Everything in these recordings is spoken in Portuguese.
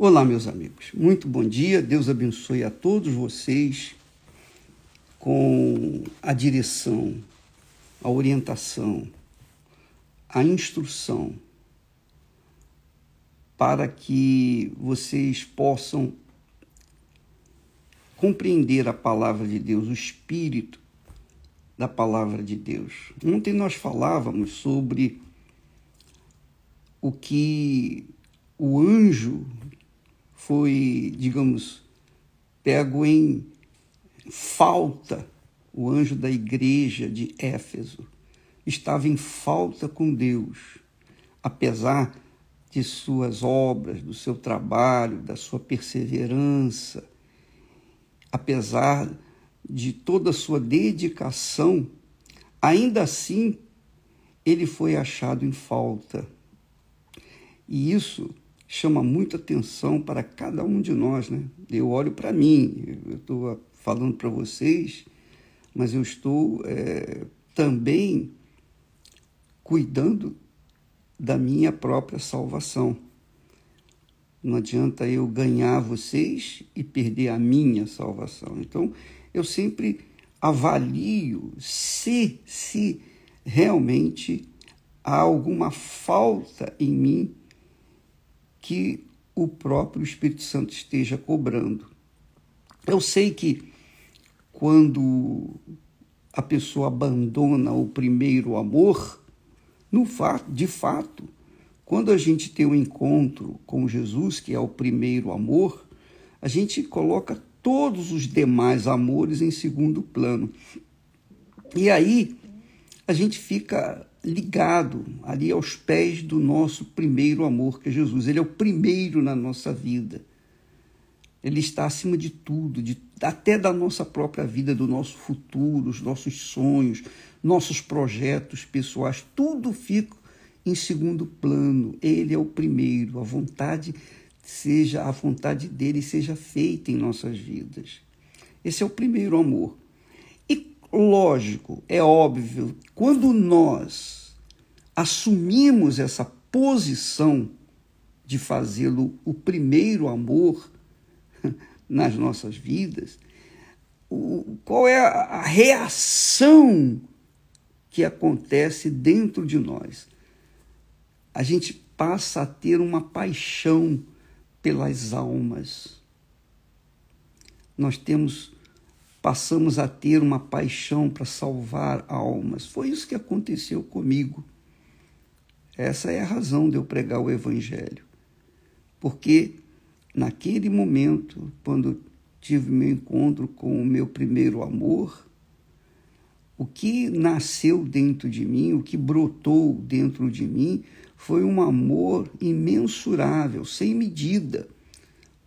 Olá, meus amigos. Muito bom dia. Deus abençoe a todos vocês com a direção, a orientação, a instrução para que vocês possam compreender a palavra de Deus, o espírito da palavra de Deus. Ontem nós falávamos sobre o que o anjo foi, digamos, pego em falta, o anjo da igreja de Éfeso estava em falta com Deus, apesar de suas obras, do seu trabalho, da sua perseverança, apesar de toda a sua dedicação, ainda assim ele foi achado em falta. E isso chama muita atenção para cada um de nós, né? Eu olho para mim, eu estou falando para vocês, mas eu estou é, também cuidando da minha própria salvação. Não adianta eu ganhar vocês e perder a minha salvação. Então, eu sempre avalio se, se realmente há alguma falta em mim que o próprio Espírito Santo esteja cobrando. Eu sei que quando a pessoa abandona o primeiro amor, no de fato, quando a gente tem um encontro com Jesus, que é o primeiro amor, a gente coloca todos os demais amores em segundo plano. E aí a gente fica ligado ali aos pés do nosso primeiro amor, que é Jesus. Ele é o primeiro na nossa vida. Ele está acima de tudo, de, até da nossa própria vida, do nosso futuro, os nossos sonhos, nossos projetos pessoais, tudo fica em segundo plano. Ele é o primeiro. A vontade seja a vontade dele seja feita em nossas vidas. Esse é o primeiro amor. Lógico, é óbvio, quando nós assumimos essa posição de fazê-lo o primeiro amor nas nossas vidas, o, qual é a reação que acontece dentro de nós? A gente passa a ter uma paixão pelas almas. Nós temos passamos a ter uma paixão para salvar almas. Foi isso que aconteceu comigo. Essa é a razão de eu pregar o Evangelho. Porque naquele momento, quando tive meu encontro com o meu primeiro amor, o que nasceu dentro de mim, o que brotou dentro de mim, foi um amor imensurável, sem medida,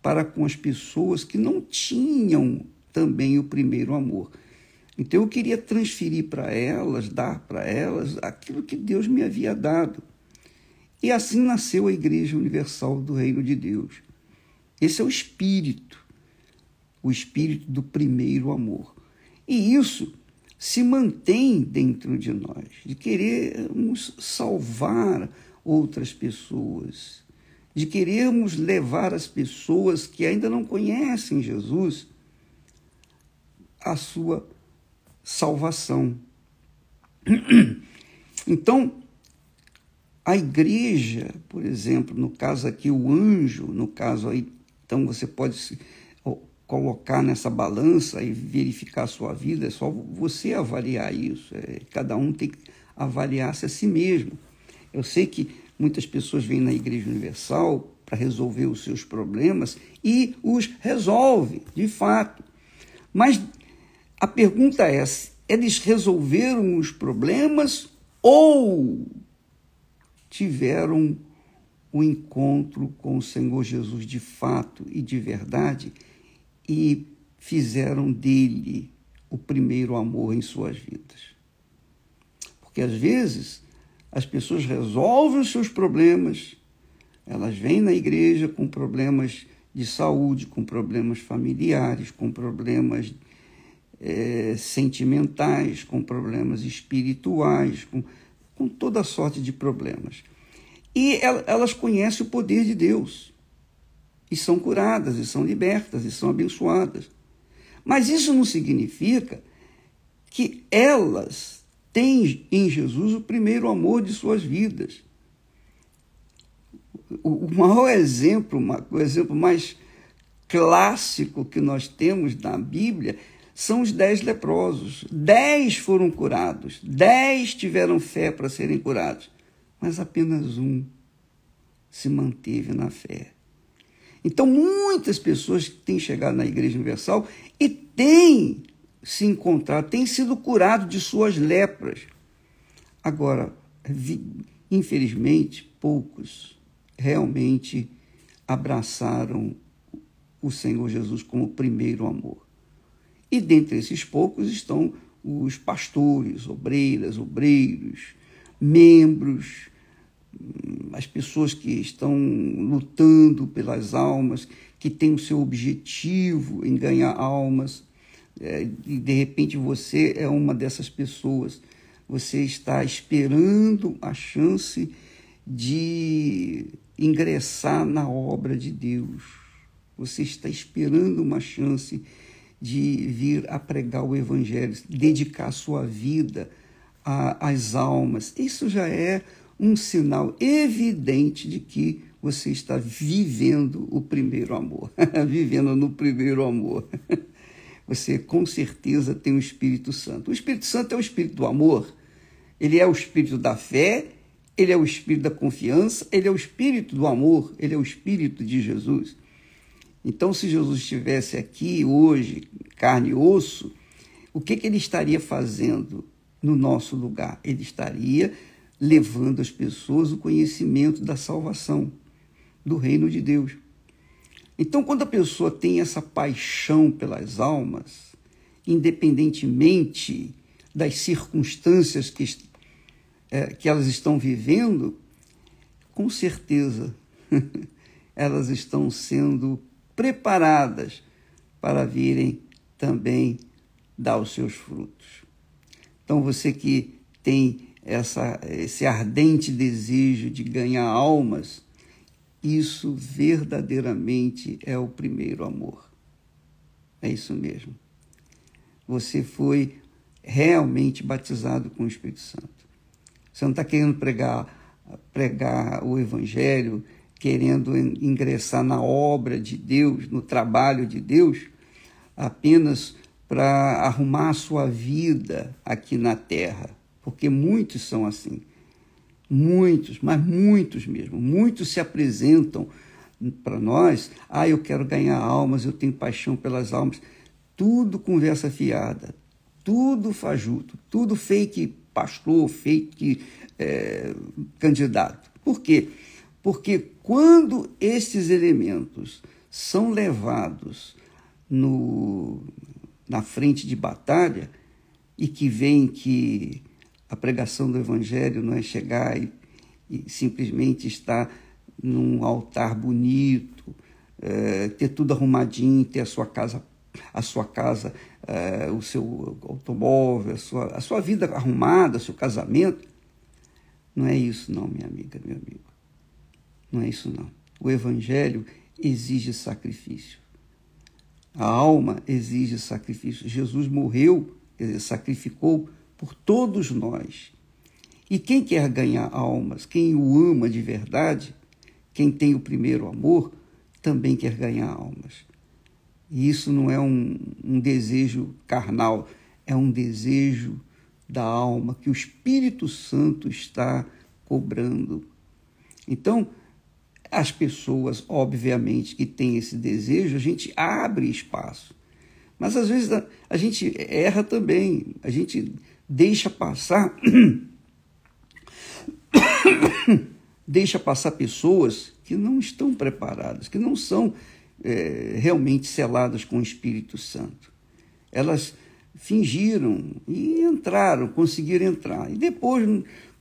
para com as pessoas que não tinham também o primeiro amor. Então eu queria transferir para elas, dar para elas aquilo que Deus me havia dado. E assim nasceu a Igreja Universal do Reino de Deus. Esse é o espírito, o espírito do primeiro amor. E isso se mantém dentro de nós, de querermos salvar outras pessoas, de querermos levar as pessoas que ainda não conhecem Jesus à sua salvação. Então, a igreja, por exemplo, no caso aqui, o anjo, no caso aí, então você pode se colocar nessa balança e verificar a sua vida, é só você avaliar isso. É, cada um tem que avaliar-se a si mesmo. Eu sei que muitas pessoas vêm na Igreja Universal para resolver os seus problemas e os resolve, de fato. Mas a pergunta é: eles resolveram os problemas ou tiveram o encontro com o Senhor Jesus de fato e de verdade e fizeram dele o primeiro amor em suas vidas. Porque às vezes as pessoas resolvem os seus problemas, elas vêm na igreja com problemas de saúde, com problemas familiares, com problemas é, sentimentais, com problemas espirituais, com com toda sorte de problemas. E elas conhecem o poder de Deus. e são curadas, e são libertas, e são abençoadas. Mas isso não significa que elas têm em Jesus o primeiro amor de suas vidas. O maior exemplo, o exemplo mais clássico que nós temos na Bíblia são os dez leprosos. Dez foram curados, dez tiveram fé para serem curados, mas apenas um se manteve na fé. Então, muitas pessoas têm chegado na Igreja Universal e têm se encontrado, têm sido curados de suas lepras. Agora, infelizmente, poucos realmente abraçaram o Senhor Jesus como primeiro amor. E dentre esses poucos estão os pastores, obreiras, obreiros, membros, as pessoas que estão lutando pelas almas, que têm o seu objetivo em ganhar almas, é, e de repente você é uma dessas pessoas. Você está esperando a chance de ingressar na obra de Deus. Você está esperando uma chance de vir a pregar o Evangelho, dedicar a sua vida às almas. Isso já é um sinal evidente de que você está vivendo o primeiro amor, vivendo no primeiro amor. Você com certeza tem o Espírito Santo. O Espírito Santo é o Espírito do amor, ele é o Espírito da fé, ele é o Espírito da confiança, ele é o Espírito do amor, ele é o Espírito de Jesus. Então, se Jesus estivesse aqui hoje, carne e osso, o que, que ele estaria fazendo no nosso lugar? Ele estaria levando às pessoas o conhecimento da salvação, do reino de Deus. Então, quando a pessoa tem essa paixão pelas almas, independentemente das circunstâncias que, é, que elas estão vivendo, com certeza elas estão sendo preparadas para virem também dar os seus frutos. Então, você que tem essa, esse ardente desejo de ganhar almas, isso verdadeiramente é o primeiro amor. É isso mesmo. Você foi realmente batizado com o Espírito Santo. Você não está querendo pregar, pregar o Evangelho, querendo ingressar na obra de Deus, no trabalho de Deus, apenas para arrumar a sua vida aqui na terra porque muitos são assim. Muitos, mas muitos mesmo. Muitos se apresentam para nós. Ah, eu quero ganhar almas, eu tenho paixão pelas almas. Tudo conversa fiada, tudo fajuto, tudo fake pastor, fake é, candidato. Por quê? Porque quando esses elementos são levados no, na frente de batalha e que vem que a pregação do Evangelho não é chegar e, e simplesmente estar num altar bonito, é, ter tudo arrumadinho, ter a sua casa, a sua casa, é, o seu automóvel, a sua, a sua vida arrumada, seu casamento. Não é isso, não, minha amiga, meu amigo. Não é isso, não. O Evangelho exige sacrifício. A alma exige sacrifício. Jesus morreu, sacrificou por todos nós. E quem quer ganhar almas, quem o ama de verdade, quem tem o primeiro amor, também quer ganhar almas. E isso não é um, um desejo carnal, é um desejo da alma que o Espírito Santo está cobrando. Então, as pessoas, obviamente, que têm esse desejo, a gente abre espaço. Mas às vezes a, a gente erra também, a gente deixa passar deixa passar pessoas que não estão preparadas, que não são é, realmente seladas com o Espírito Santo. Elas fingiram e entraram, conseguiram entrar. E depois,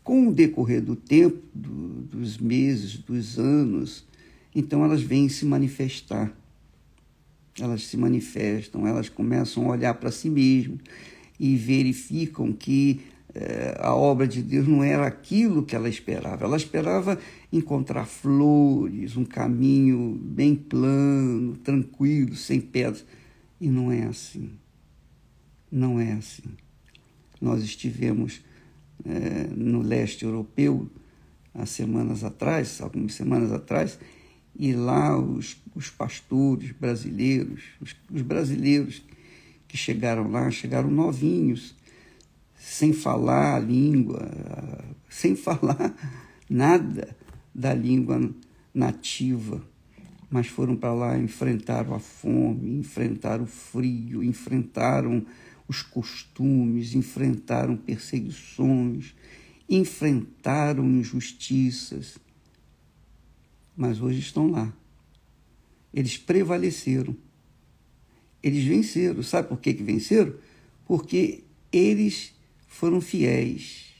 com o decorrer do tempo, do, dos meses, dos anos, então elas vêm se manifestar. Elas se manifestam, elas começam a olhar para si mesmas, e verificam que é, a obra de Deus não era aquilo que ela esperava. Ela esperava encontrar flores, um caminho bem plano, tranquilo, sem pedras. E não é assim. Não é assim. Nós estivemos é, no leste europeu há semanas atrás, algumas semanas atrás, e lá os, os pastores brasileiros, os, os brasileiros que chegaram lá, chegaram novinhos, sem falar a língua, sem falar nada da língua nativa, mas foram para lá, enfrentaram a fome, enfrentaram o frio, enfrentaram os costumes, enfrentaram perseguições, enfrentaram injustiças, mas hoje estão lá. Eles prevaleceram. Eles venceram. Sabe por que, que venceram? Porque eles foram fiéis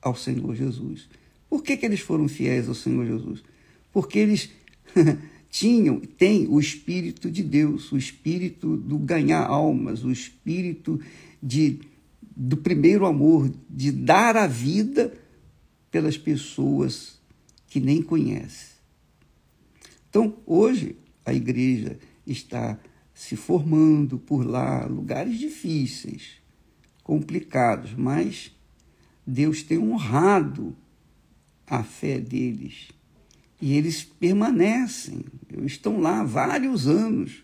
ao Senhor Jesus. Por que, que eles foram fiéis ao Senhor Jesus? Porque eles tinham, têm o Espírito de Deus, o Espírito do ganhar almas, o Espírito de, do primeiro amor, de dar a vida pelas pessoas que nem conhece. Então, hoje, a igreja está se formando por lá, lugares difíceis complicados, mas Deus tem honrado a fé deles. E eles permanecem, estão lá vários anos.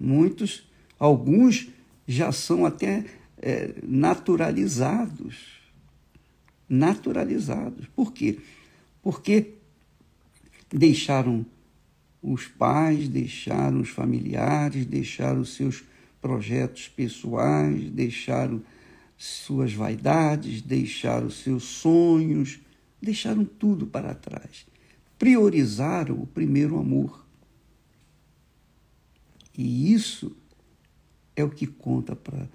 Muitos, alguns já são até é, naturalizados. Naturalizados. Por quê? Porque deixaram os pais, deixaram os familiares, deixaram seus projetos pessoais, deixaram suas vaidades, deixaram seus sonhos, deixaram tudo para trás. Priorizaram o primeiro amor. E isso é o que conta para,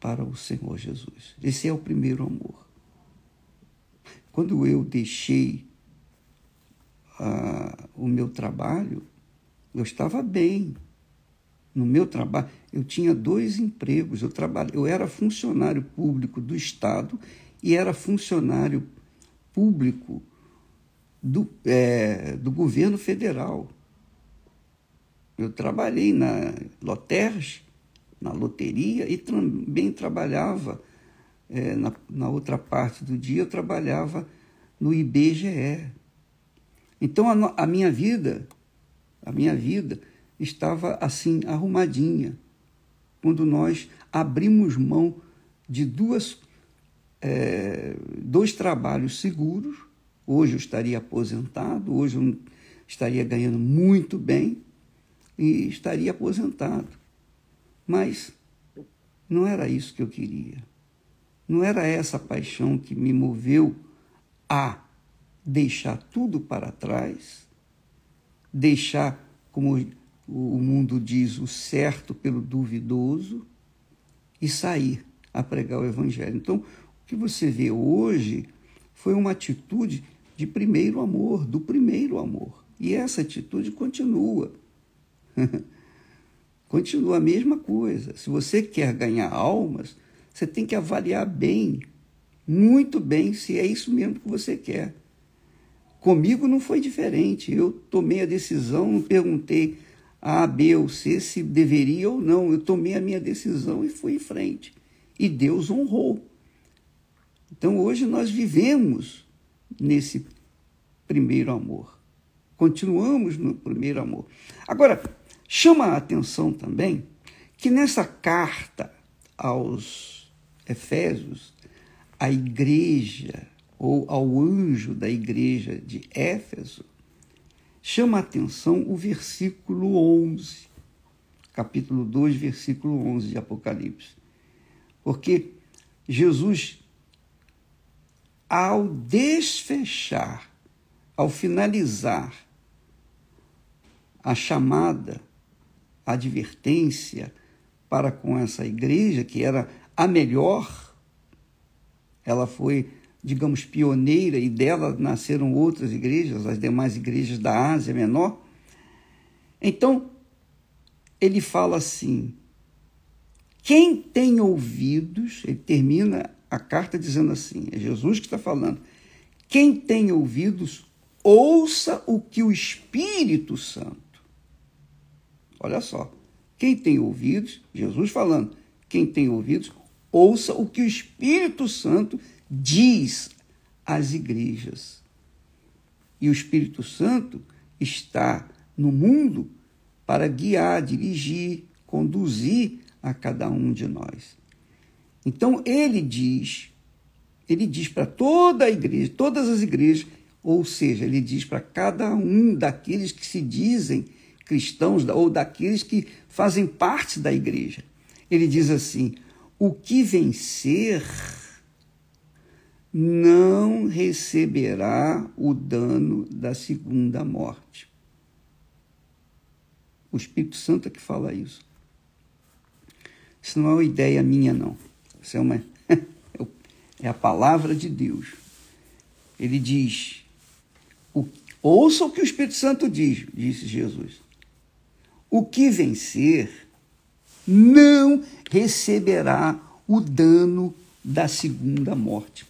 para o Senhor Jesus. Esse é o primeiro amor. Quando eu deixei uh, o meu trabalho, eu estava bem, no meu trabalho, eu tinha dois empregos. Eu, trabalho, eu era funcionário público do Estado e era funcionário público do, é, do governo federal. Eu trabalhei na Loterge, na loteria, e também trabalhava, é, na, na outra parte do dia, eu trabalhava no IBGE. Então, a, a minha vida, a minha vida estava assim arrumadinha. Quando nós abrimos mão de duas, é, dois trabalhos seguros, hoje eu estaria aposentado, hoje eu estaria ganhando muito bem e estaria aposentado. Mas não era isso que eu queria. Não era essa paixão que me moveu a deixar tudo para trás, deixar, como o mundo diz o certo pelo duvidoso e sair a pregar o evangelho. Então, que você vê hoje foi uma atitude de primeiro amor, do primeiro amor. E essa atitude continua. continua a mesma coisa. Se você quer ganhar almas, você tem que avaliar bem, muito bem, se é isso mesmo que você quer. Comigo não foi diferente. Eu tomei a decisão, não perguntei a, B ou C se deveria ou não. Eu tomei a minha decisão e fui em frente. E Deus honrou. Então hoje nós vivemos nesse primeiro amor. Continuamos no primeiro amor. Agora, chama a atenção também que nessa carta aos Efésios, a igreja, ou ao anjo da igreja de Éfeso, chama a atenção o versículo 11, capítulo 2, versículo 11 de Apocalipse. Porque Jesus, ao desfechar, ao finalizar a chamada, a advertência para com essa igreja, que era a melhor, ela foi digamos, pioneira, e dela nasceram outras igrejas, as demais igrejas da Ásia Menor. Então, ele fala assim: Quem tem ouvidos, ele termina a carta dizendo assim: é Jesus que está falando. Quem tem ouvidos, ouça o que o Espírito Santo. Olha só. Quem tem ouvidos, Jesus falando, quem tem ouvidos, ouça o que o Espírito Santo diz às igrejas. E o Espírito Santo está no mundo para guiar, dirigir, conduzir a cada um de nós. Então ele diz, ele diz para toda a igreja, todas as igrejas, ou seja, ele diz para cada um daqueles que se dizem cristãos ou daqueles que fazem parte da igreja. Ele diz assim: o que vencer não receberá o dano da segunda morte. O Espírito Santo é que fala isso. Isso não é uma ideia minha, não. Isso é, uma, é a palavra de Deus. Ele diz: ouça o que o Espírito Santo diz, disse Jesus. O que vencer não receberá o dano da segunda morte.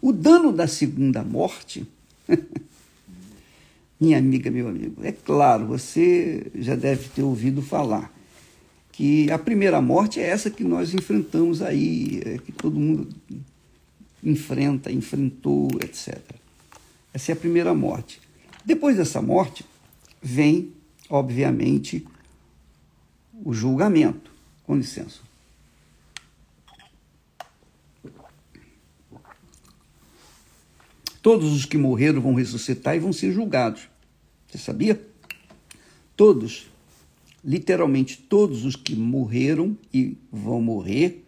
O dano da segunda morte, minha amiga, meu amigo, é claro, você já deve ter ouvido falar que a primeira morte é essa que nós enfrentamos aí, é que todo mundo enfrenta, enfrentou, etc. Essa é a primeira morte. Depois dessa morte, vem, obviamente, o julgamento. Com licença. Todos os que morreram vão ressuscitar e vão ser julgados. Você sabia? Todos, literalmente todos os que morreram e vão morrer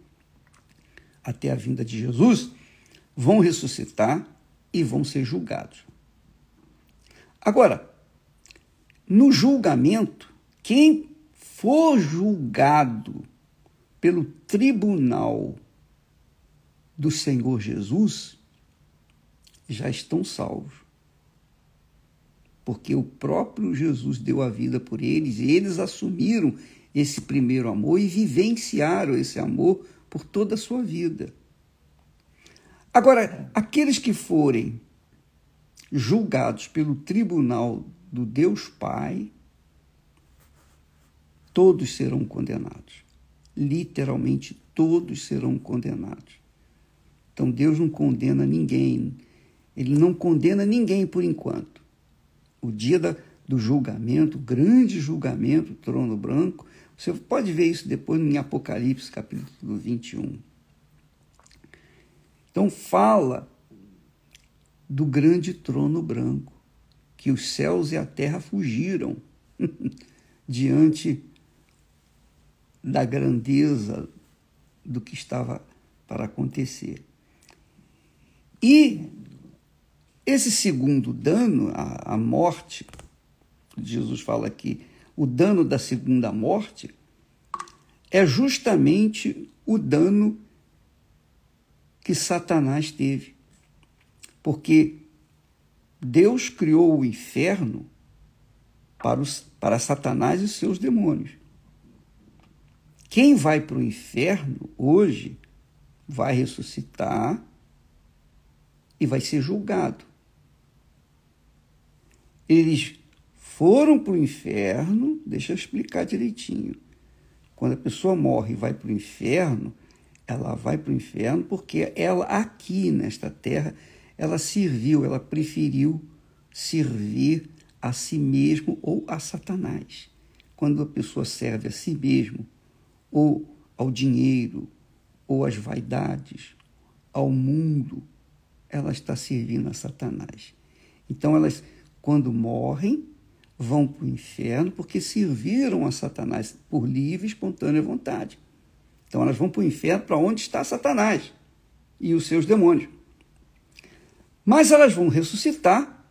até a vinda de Jesus, vão ressuscitar e vão ser julgados. Agora, no julgamento, quem for julgado pelo tribunal do Senhor Jesus, já estão salvos. Porque o próprio Jesus deu a vida por eles e eles assumiram esse primeiro amor e vivenciaram esse amor por toda a sua vida. Agora, aqueles que forem julgados pelo tribunal do Deus Pai, todos serão condenados. Literalmente, todos serão condenados. Então, Deus não condena ninguém. Ele não condena ninguém por enquanto. O dia da, do julgamento, o grande julgamento, trono branco, você pode ver isso depois em Apocalipse, capítulo 21. Então, fala do grande trono branco, que os céus e a terra fugiram diante da grandeza do que estava para acontecer. E esse segundo dano, a, a morte, Jesus fala aqui, o dano da segunda morte, é justamente o dano que Satanás teve. Porque Deus criou o inferno para, os, para Satanás e seus demônios. Quem vai para o inferno hoje vai ressuscitar e vai ser julgado. Eles foram para o inferno, deixa eu explicar direitinho. Quando a pessoa morre e vai para o inferno, ela vai para o inferno porque ela, aqui nesta terra, ela serviu, ela preferiu servir a si mesmo ou a Satanás. Quando a pessoa serve a si mesmo ou ao dinheiro, ou às vaidades, ao mundo, ela está servindo a Satanás. Então, elas, quando morrem, vão para o inferno porque serviram a Satanás por livre e espontânea vontade. Então, elas vão para o inferno para onde está Satanás e os seus demônios. Mas elas vão ressuscitar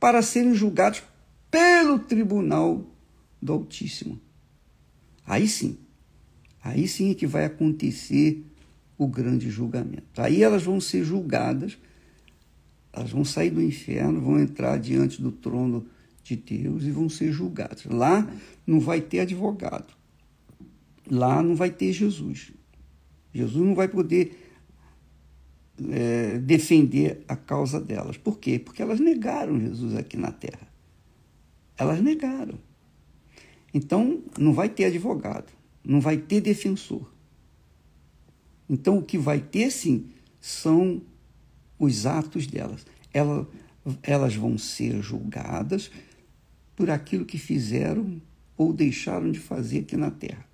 para serem julgados pelo tribunal do Altíssimo. Aí sim, Aí sim é que vai acontecer o grande julgamento. Aí elas vão ser julgadas, elas vão sair do inferno, vão entrar diante do trono de Deus e vão ser julgadas. Lá não vai ter advogado. Lá não vai ter Jesus. Jesus não vai poder é, defender a causa delas. Por quê? Porque elas negaram Jesus aqui na terra. Elas negaram. Então, não vai ter advogado, não vai ter defensor. Então, o que vai ter, sim, são os atos delas. Elas, elas vão ser julgadas por aquilo que fizeram ou deixaram de fazer aqui na terra.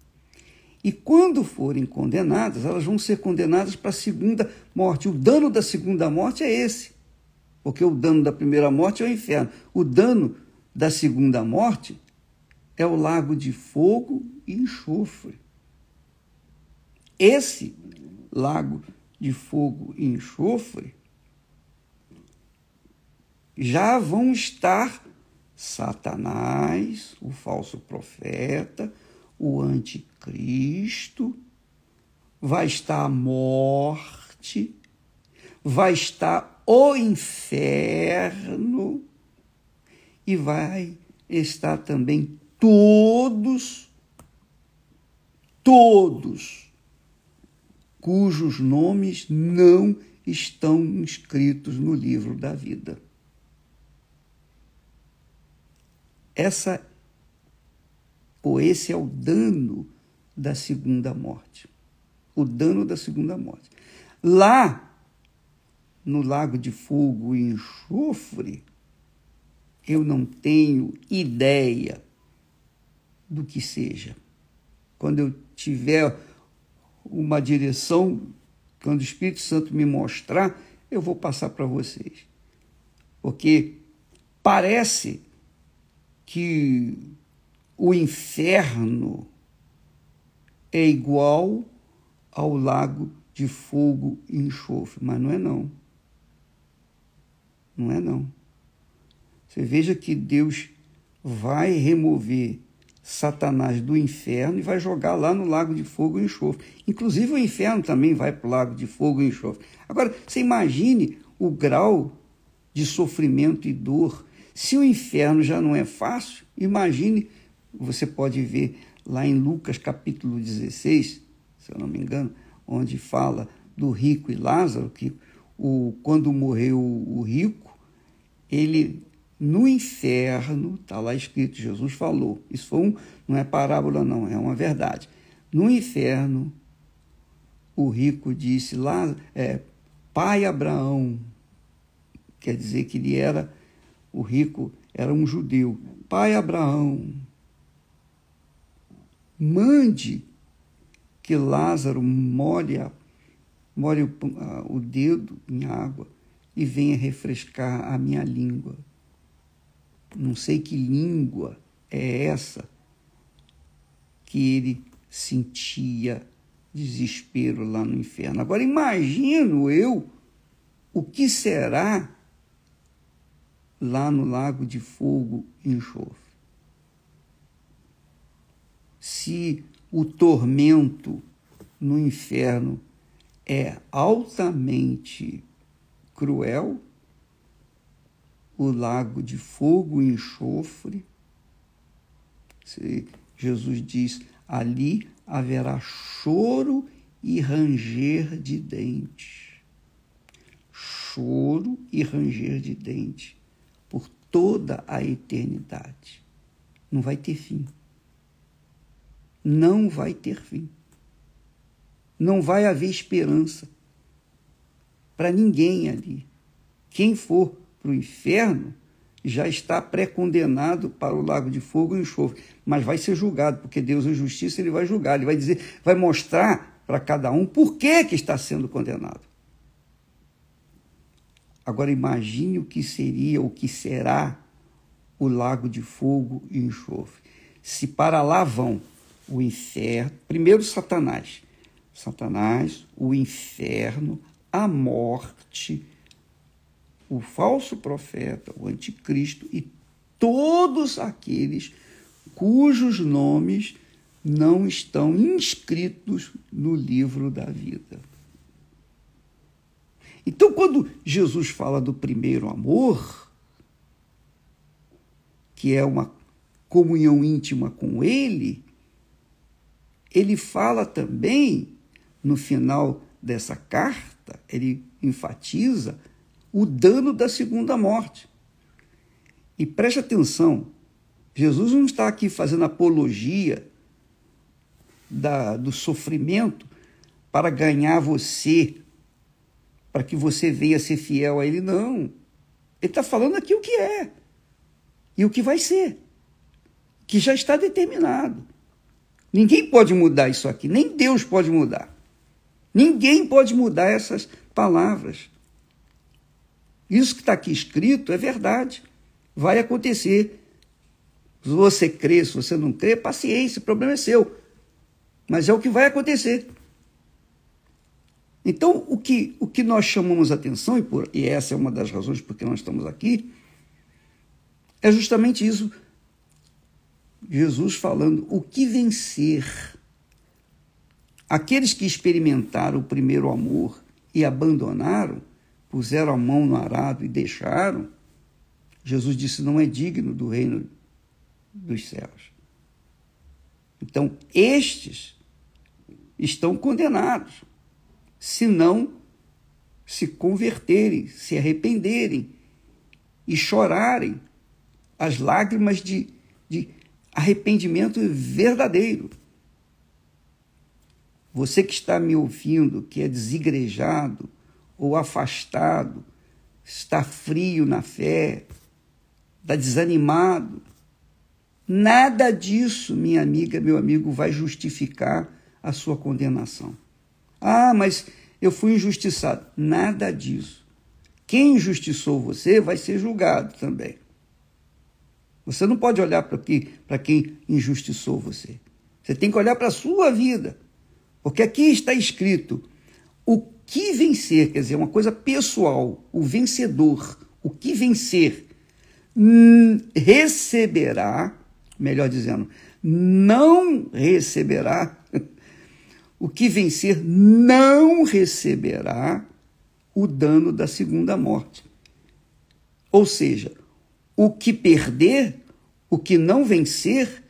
E quando forem condenadas, elas vão ser condenadas para a segunda morte. O dano da segunda morte é esse. Porque o dano da primeira morte é o inferno. O dano da segunda morte é o lago de fogo e enxofre. Esse lago de fogo e enxofre já vão estar Satanás, o falso profeta, o anticristo, vai estar a morte, vai estar o inferno e vai estar também todos, todos, cujos nomes não estão inscritos no livro da vida. Essa ou esse é o dano da segunda morte. O dano da segunda morte. Lá, no lago de fogo e enxofre, eu não tenho ideia do que seja. Quando eu tiver uma direção, quando o Espírito Santo me mostrar, eu vou passar para vocês. Porque parece que o inferno é igual ao lago de fogo e enxofre, mas não é não. Não é não. Você veja que Deus vai remover Satanás do inferno e vai jogar lá no lago de fogo e enxofre. Inclusive o inferno também vai para o lago de fogo e enxofre. Agora, você imagine o grau de sofrimento e dor. Se o inferno já não é fácil, imagine você pode ver lá em Lucas capítulo 16, se eu não me engano, onde fala do rico e Lázaro, que o, quando morreu o rico, ele no inferno, está lá escrito, Jesus falou, isso foi um, não é parábola não, é uma verdade. No inferno, o rico disse, lá, é, pai Abraão, quer dizer que ele era, o rico era um judeu, pai Abraão, mande que Lázaro molhe, molhe o, o dedo em água e venha refrescar a minha língua. Não sei que língua é essa que ele sentia desespero lá no inferno. Agora imagino eu o que será lá no lago de fogo e enxofre se o tormento no inferno é altamente cruel, o lago de fogo e enxofre, Jesus diz: ali haverá choro e ranger de dentes. Choro e ranger de dentes por toda a eternidade. Não vai ter fim não vai ter fim. Não vai haver esperança para ninguém ali. Quem for para o inferno já está pré-condenado para o lago de fogo e enxofre, mas vai ser julgado, porque Deus é justiça, ele vai julgar, ele vai dizer, vai mostrar para cada um por que, que está sendo condenado. Agora imagine o que seria, o que será o lago de fogo e enxofre. Se para lá vão o inferno, primeiro Satanás, Satanás, o inferno, a morte, o falso profeta, o anticristo e todos aqueles cujos nomes não estão inscritos no livro da vida. Então, quando Jesus fala do primeiro amor, que é uma comunhão íntima com Ele, ele fala também no final dessa carta, ele enfatiza o dano da segunda morte. E preste atenção, Jesus não está aqui fazendo apologia da, do sofrimento para ganhar você, para que você venha ser fiel a Ele, não. Ele está falando aqui o que é e o que vai ser, que já está determinado. Ninguém pode mudar isso aqui, nem Deus pode mudar. Ninguém pode mudar essas palavras. Isso que está aqui escrito é verdade. Vai acontecer. Se você crê, se você não crê, paciência, o problema é seu. Mas é o que vai acontecer. Então, o que, o que nós chamamos atenção, e, por, e essa é uma das razões por que nós estamos aqui, é justamente isso. Jesus falando o que vencer. Aqueles que experimentaram o primeiro amor e abandonaram, puseram a mão no arado e deixaram, Jesus disse: não é digno do reino dos céus. Então, estes estão condenados, se não se converterem, se arrependerem e chorarem as lágrimas de, de arrependimento verdadeiro. Você que está me ouvindo, que é desigrejado ou afastado, está frio na fé, está desanimado, nada disso, minha amiga, meu amigo, vai justificar a sua condenação. Ah, mas eu fui injustiçado. Nada disso. Quem injustiçou você vai ser julgado também. Você não pode olhar para quem injustiçou você. Você tem que olhar para a sua vida. Porque aqui está escrito o que vencer, quer dizer, uma coisa pessoal, o vencedor, o que vencer, hum, receberá, melhor dizendo, não receberá, o que vencer não receberá o dano da segunda morte. Ou seja, o que perder, o que não vencer,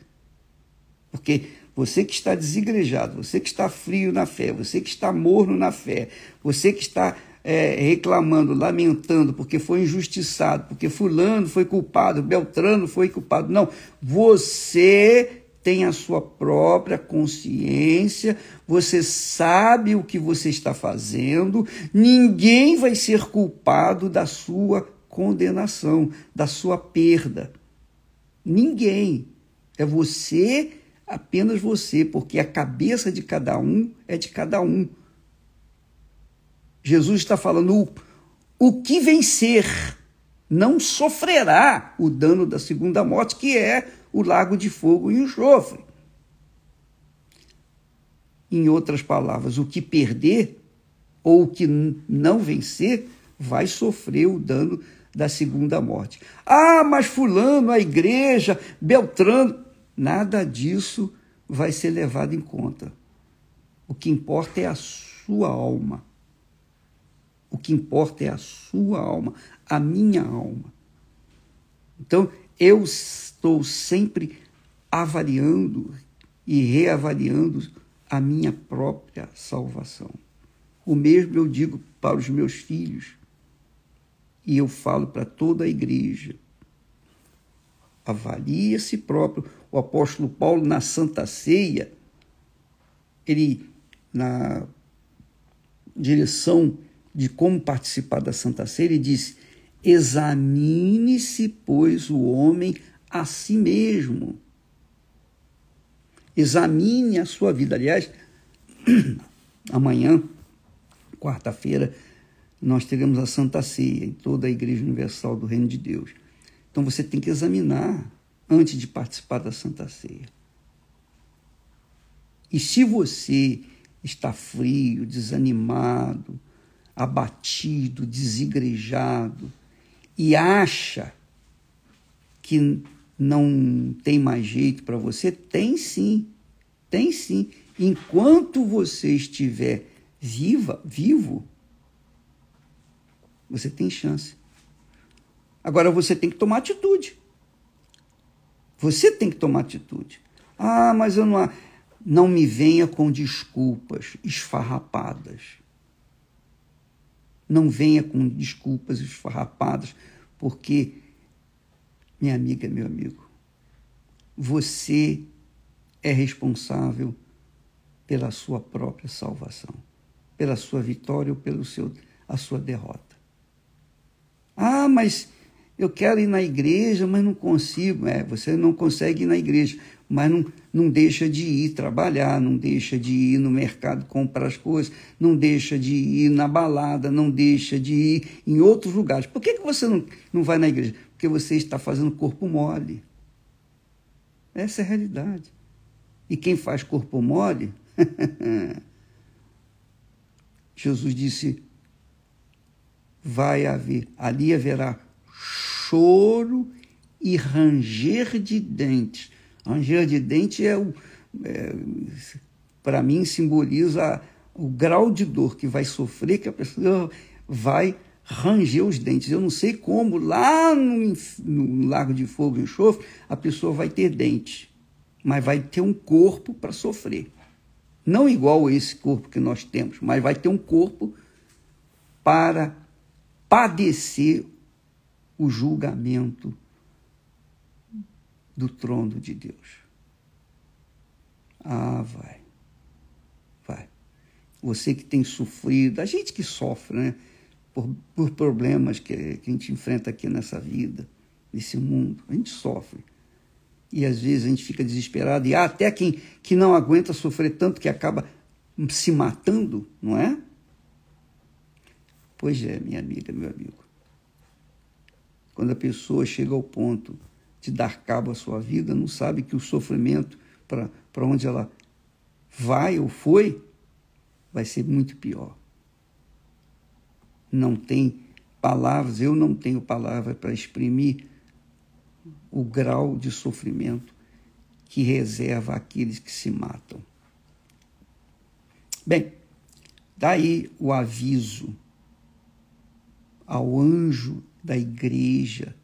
porque você que está desigrejado, você que está frio na fé, você que está morno na fé, você que está é, reclamando, lamentando porque foi injustiçado, porque Fulano foi culpado, Beltrano foi culpado. Não, você tem a sua própria consciência, você sabe o que você está fazendo, ninguém vai ser culpado da sua condenação, da sua perda. Ninguém. É você, apenas você, porque a cabeça de cada um é de cada um. Jesus está falando: o, que vencer não sofrerá o dano da segunda morte, que é o lago de fogo e enxofre. Em outras palavras, o que perder ou o que não vencer vai sofrer o dano da segunda morte. Ah, mas Fulano, a igreja, Beltrano, nada disso vai ser levado em conta. O que importa é a sua alma. O que importa é a sua alma, a minha alma. Então, eu estou sempre avaliando e reavaliando a minha própria salvação. O mesmo eu digo para os meus filhos e eu falo para toda a igreja. Avalie a si próprio. O apóstolo Paulo, na Santa Ceia, ele, na direção de como participar da Santa Ceia, ele disse: Examine-se, pois, o homem a si mesmo. Examine a sua vida. Aliás, amanhã, quarta-feira, nós teremos a Santa Ceia em toda a Igreja Universal do Reino de Deus. Então você tem que examinar antes de participar da Santa Ceia. E se você está frio, desanimado, abatido, desigrejado e acha que não tem mais jeito para você, tem sim. Tem sim. Enquanto você estiver viva, vivo, você tem chance. Agora você tem que tomar atitude. Você tem que tomar atitude. Ah, mas eu não. não me venha com desculpas esfarrapadas. Não venha com desculpas esfarrapadas, porque, minha amiga, meu amigo, você é responsável pela sua própria salvação, pela sua vitória ou seu a sua derrota. Ah, mas eu quero ir na igreja, mas não consigo. É, você não consegue ir na igreja, mas não, não deixa de ir trabalhar, não deixa de ir no mercado comprar as coisas, não deixa de ir na balada, não deixa de ir em outros lugares. Por que, que você não, não vai na igreja? Porque você está fazendo corpo mole. Essa é a realidade. E quem faz corpo mole, Jesus disse: vai haver, ali haverá choro e ranger de dentes. Ranger de dente é o. É, para mim, simboliza o grau de dor que vai sofrer, que a pessoa vai ranger os dentes. Eu não sei como, lá no, no Lago de Fogo e Enxofre, a pessoa vai ter dente, mas vai ter um corpo para sofrer. Não igual esse corpo que nós temos, mas vai ter um corpo para padecer o julgamento do trono de Deus. Ah, vai. Vai. Você que tem sofrido, a gente que sofre, né? Por, por problemas que, que a gente enfrenta aqui nessa vida, nesse mundo, a gente sofre. E às vezes a gente fica desesperado, e há até quem que não aguenta sofrer tanto que acaba se matando, não é? Pois é, minha amiga, meu amigo quando a pessoa chega ao ponto de dar cabo à sua vida, não sabe que o sofrimento para onde ela vai ou foi vai ser muito pior. Não tem palavras, eu não tenho palavras para exprimir o grau de sofrimento que reserva aqueles que se matam. Bem, daí o aviso ao anjo da igreja,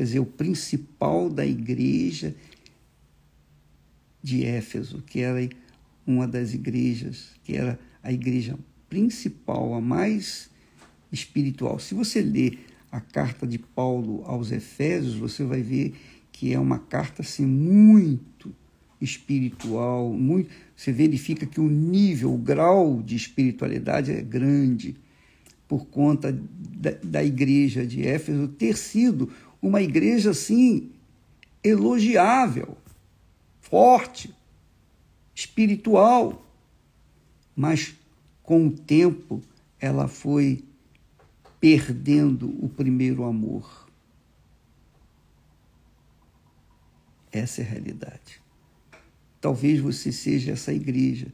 quer dizer, o principal da igreja de Éfeso, que era uma das igrejas, que era a igreja principal, a mais espiritual. Se você ler a carta de Paulo aos Efésios, você vai ver que é uma carta assim muito espiritual, muito, você verifica que o nível, o grau de espiritualidade é grande por conta da, da igreja de Éfeso ter sido uma igreja assim elogiável, forte, espiritual, mas com o tempo ela foi perdendo o primeiro amor. Essa é a realidade. Talvez você seja essa igreja.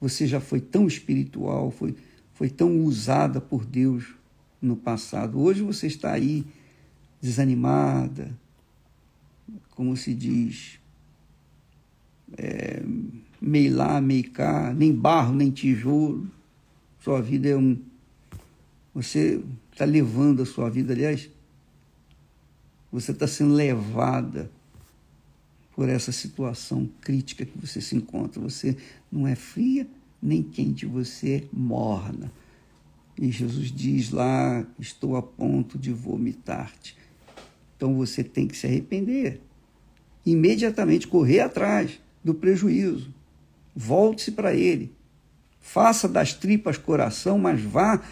Você já foi tão espiritual, foi foi tão usada por Deus no passado. Hoje você está aí desanimada, como se diz, é, meio lá, meio cá, nem barro, nem tijolo. Sua vida é um. Você está levando a sua vida, aliás, você está sendo levada por essa situação crítica que você se encontra. Você não é fria nem quente você morna. E Jesus diz lá: Estou a ponto de vomitar-te. Então você tem que se arrepender. Imediatamente correr atrás do prejuízo. Volte-se para ele. Faça das tripas coração, mas vá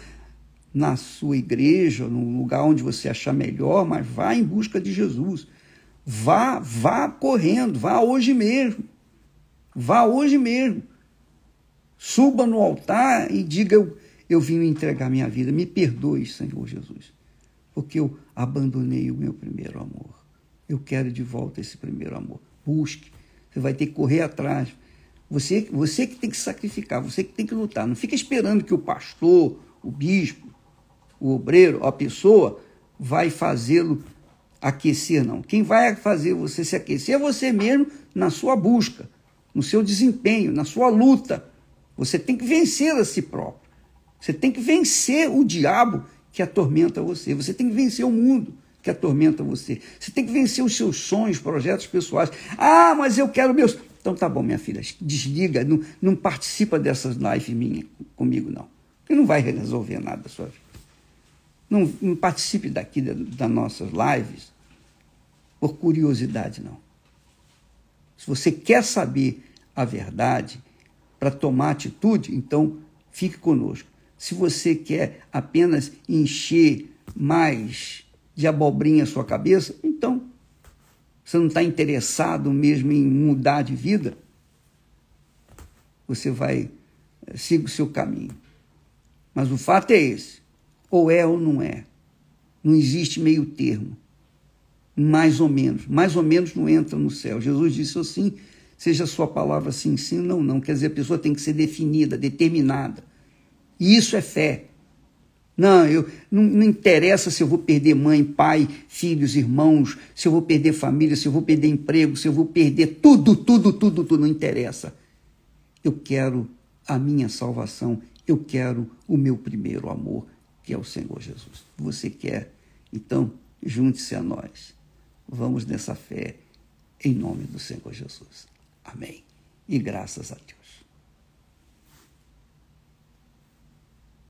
na sua igreja, no lugar onde você achar melhor, mas vá em busca de Jesus. Vá, vá correndo, vá hoje mesmo. Vá hoje mesmo. Suba no altar e diga: Eu, eu vim entregar minha vida. Me perdoe, Senhor Jesus, porque eu abandonei o meu primeiro amor. Eu quero de volta esse primeiro amor. Busque. Você vai ter que correr atrás. Você, você que tem que sacrificar, você que tem que lutar. Não fica esperando que o pastor, o bispo, o obreiro, a pessoa vai fazê-lo aquecer, não. Quem vai fazer você se aquecer é você mesmo na sua busca, no seu desempenho, na sua luta. Você tem que vencer a si próprio. Você tem que vencer o diabo que atormenta você. Você tem que vencer o mundo que atormenta você. Você tem que vencer os seus sonhos, projetos pessoais. Ah, mas eu quero meus. Então tá bom, minha filha, desliga, não, não participa dessas lives minhas comigo, não. Porque não vai resolver nada da sua vida. Não, não participe daqui das nossas lives por curiosidade, não. Se você quer saber a verdade para tomar atitude, então fique conosco. Se você quer apenas encher mais de abobrinha a sua cabeça, então você não está interessado mesmo em mudar de vida, você vai eh, siga o seu caminho. Mas o fato é esse: ou é ou não é. Não existe meio termo. Mais ou menos. Mais ou menos não entra no céu. Jesus disse assim: seja a sua palavra sim, sim, não, não. Quer dizer, a pessoa tem que ser definida, determinada. Isso é fé. Não, eu não, não, interessa se eu vou perder mãe, pai, filhos, irmãos, se eu vou perder família, se eu vou perder emprego, se eu vou perder tudo, tudo, tudo, tudo, não interessa. Eu quero a minha salvação, eu quero o meu primeiro amor, que é o Senhor Jesus. Você quer? Então, junte-se a nós. Vamos nessa fé, em nome do Senhor Jesus. Amém. E graças a Deus.